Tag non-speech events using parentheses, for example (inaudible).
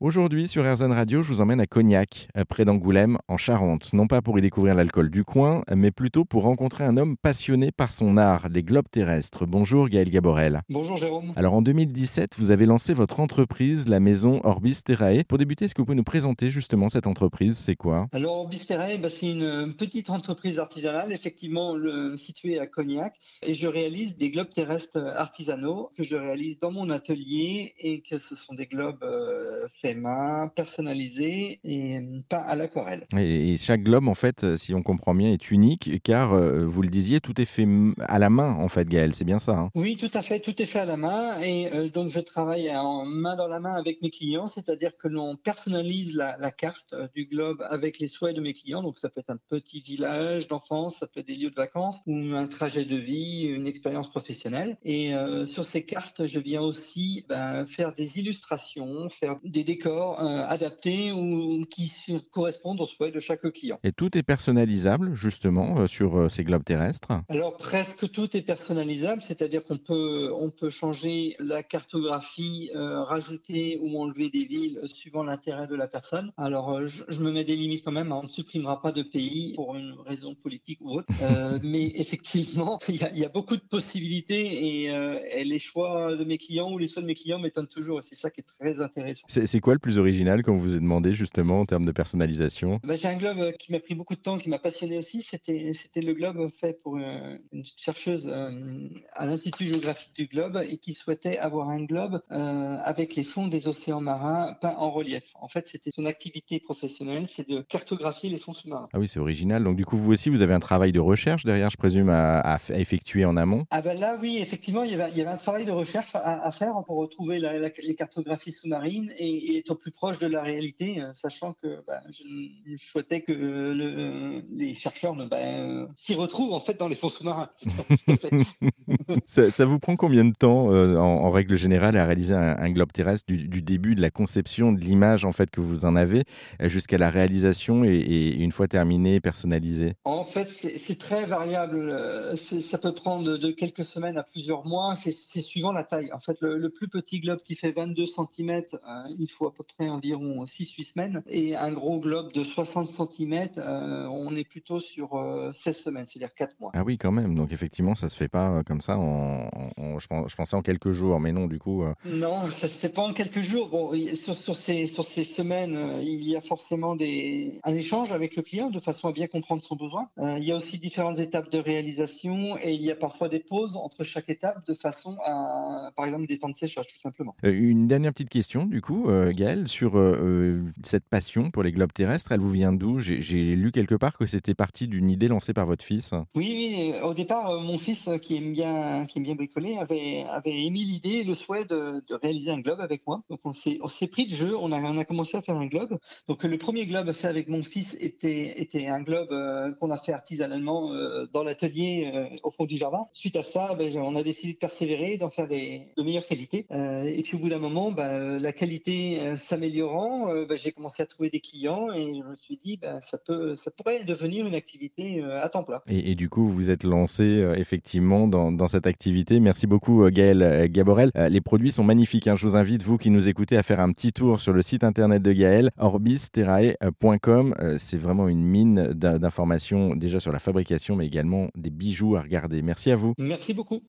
Aujourd'hui, sur RZN Radio, je vous emmène à Cognac, près d'Angoulême, en Charente. Non pas pour y découvrir l'alcool du coin, mais plutôt pour rencontrer un homme passionné par son art, les globes terrestres. Bonjour Gaël Gaborel. Bonjour Jérôme. Alors en 2017, vous avez lancé votre entreprise, la maison Orbis Terrae. Pour débuter, est-ce que vous pouvez nous présenter justement cette entreprise? C'est quoi? Alors Orbis Terrae, bah, c'est une petite entreprise artisanale, effectivement le, située à Cognac. Et je réalise des globes terrestres artisanaux que je réalise dans mon atelier et que ce sont des globes euh, faits main, personnalisé et pas à l'aquarelle. Et, chaque globe, en fait, euh, si on comprend bien, est unique car, euh, vous le disiez, tout est fait à la main, en fait, Gaël, c'est bien ça hein? Oui, tout à fait, tout est fait à la main et euh, donc je travaille en main dans la main avec mes clients, c'est-à-dire que l'on personnalise la, carte du globe avec les souhaits de mes clients. Donc ça peut être un petit village d'enfance, ça peut être des lieux de vacances ou un trajet de vie, une expérience professionnelle. Et sur ces cartes, je viens aussi ben, faire des illustrations, faire des décors euh, adaptés ou qui correspondent aux souhaits de chaque client. Et tout est personnalisable justement euh, sur euh, ces globes terrestres Alors presque tout est personnalisable, c'est-à-dire qu'on peut, on peut changer la cartographie, rajouter ou enlever des villes suivant l'intérêt de la personne. Alors je, me mets des limites quand même, hein. on ne supprimera pas de pays pour une raison politique ou autre, (laughs) mais effectivement il y, a beaucoup de possibilités et, les choix de mes clients ou les choix de mes clients m'étonnent toujours et c'est ça qui est très intéressant. C'est quoi le plus original qu'on vous ait demandé justement en termes de personnalisation? Bah, J'ai un globe euh, qui m'a pris beaucoup de temps, qui m'a passionné aussi. C'était, le globe fait pour euh, une, chercheuse euh, à l'Institut géographique du globe et qui souhaitait avoir un globe avec les fonds des océans marins peints en relief. En fait, c'était son activité professionnelle, c'est de cartographier les fonds sous-marins. Ah oui, c'est original. Donc du coup, vous aussi, vous avez un travail de recherche derrière, je présume, à, effectuer en amont? Ah ben là, oui, effectivement, il y avait, il y avait un travail de recherche à, faire pour retrouver les cartographies sous-marines et, et au plus proche de la réalité, euh, sachant que bah, je, souhaitais que le, les chercheurs bah, s'y retrouvent en fait dans les fonds sous-marins. (laughs) (laughs) ça, vous prend combien de temps, euh, en, règle générale, à réaliser un, globe terrestre du, début de la conception de l'image en fait que vous en avez jusqu'à la réalisation et, une fois terminé, personnalisé En fait, c'est très variable. Euh, ça peut prendre de quelques semaines à plusieurs mois. C'est suivant la taille. En fait, le, plus petit globe qui fait 22 cm, il faut à peu près environ 6-8 semaines. Et un gros globe de 60 cm, euh, on est plutôt sur 16 euh, semaines, c'est-à-dire 4 mois. Ah oui, quand même. Donc effectivement, ça se fait pas euh, comme ça. En, je, pensais en quelques jours, mais non, du coup. Non, ça se fait pas en quelques jours. Bon, sur, sur, ces, sur ces semaines, il y a forcément des, un échange avec le client de façon à bien comprendre son besoin. il y a aussi différentes étapes de réalisation et il y a parfois des pauses entre chaque étape de façon à, par exemple, des temps de séchage, tout simplement. une dernière petite question, du coup, Gaël, sur euh, euh, cette passion pour les globes terrestres. Elle vous vient d'où? J'ai lu quelque part que c'était parti d'une idée lancée par votre fils. Oui, oui. Au départ, euh, mon fils, qui aime bien, qui aime bien bricoler, avait, émis l'idée, le souhait de, réaliser un globe avec moi. Donc on s'est pris de jeu. On a, commencé à faire un globe. Donc le premier globe fait avec mon fils était, un globe qu'on a fait artisanalement dans l'atelier au fond du jardin. Suite à ça, ben, on a décidé de persévérer, d'en faire de meilleure qualité. et puis au bout d'un moment, ben, la qualité s'améliore améliorant, euh, bah, j'ai commencé à trouver des clients et je me suis dit, bah, ça, peut, ça pourrait devenir une activité euh, à temps plein. Et, du coup, vous êtes lancé euh, effectivement dans, dans, cette activité. Merci beaucoup, Gaël Gaborel. les produits sont magnifiques. Hein. Je vous invite, vous qui nous écoutez, à faire un petit tour sur le site internet de Gaël, orbisterrae.com. C'est vraiment une mine d'informations déjà sur la fabrication, mais également des bijoux à regarder. Merci à vous. Merci beaucoup.